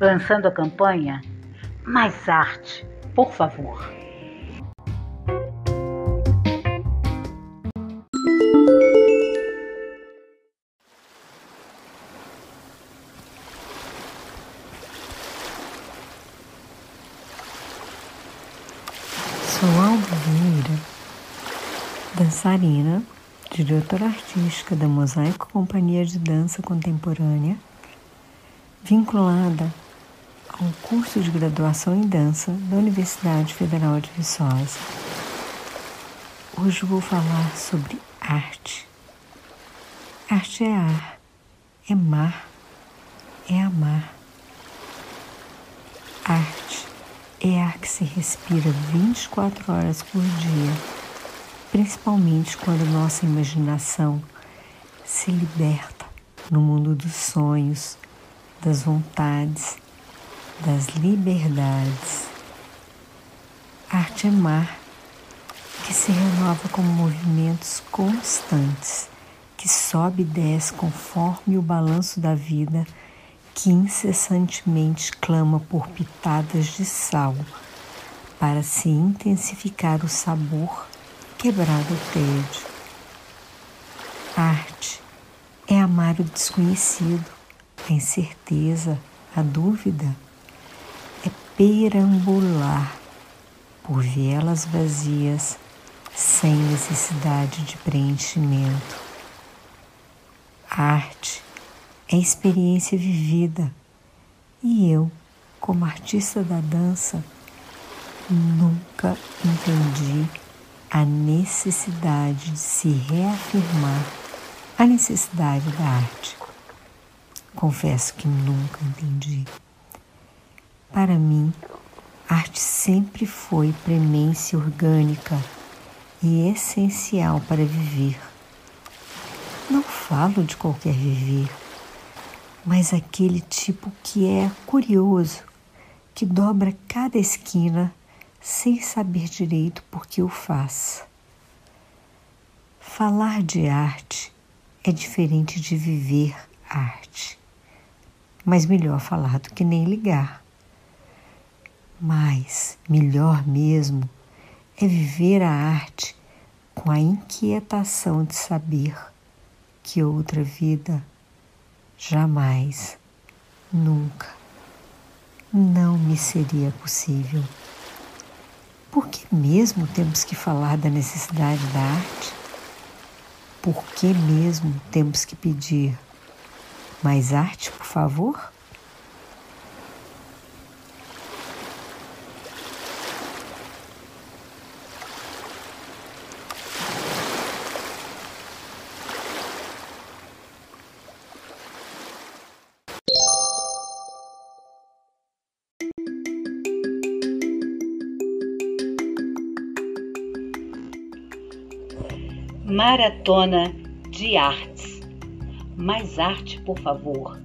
lançando a campanha Mais Arte, por favor. Sou Alba Vieira, dançarina, diretora artística da Mosaico Companhia de Dança Contemporânea, vinculada ao curso de graduação em dança da Universidade Federal de Viçosa. Hoje vou falar sobre arte. Arte é ar, é mar, é amar. Arte é ar que se respira 24 horas por dia, principalmente quando nossa imaginação se liberta no mundo dos sonhos, das vontades, das liberdades. Arte é mar que se renova como movimentos constantes, que sobe e desce conforme o balanço da vida que incessantemente clama por pitadas de sal para se intensificar o sabor quebrado o tédio. Arte é amar o desconhecido, a incerteza, a dúvida. Perambular por vielas vazias sem necessidade de preenchimento. Arte é experiência vivida. E eu, como artista da dança, nunca entendi a necessidade de se reafirmar a necessidade da arte. Confesso que nunca entendi. Para mim, arte sempre foi premência orgânica e essencial para viver. Não falo de qualquer viver mas aquele tipo que é curioso, que dobra cada esquina sem saber direito por que o faz. Falar de arte é diferente de viver arte, mas melhor falar do que nem ligar. Mas melhor mesmo é viver a arte com a inquietação de saber que outra vida jamais, nunca, não me seria possível. Por que mesmo temos que falar da necessidade da arte? Por que mesmo temos que pedir mais arte, por favor? Maratona de Artes. Mais arte, por favor.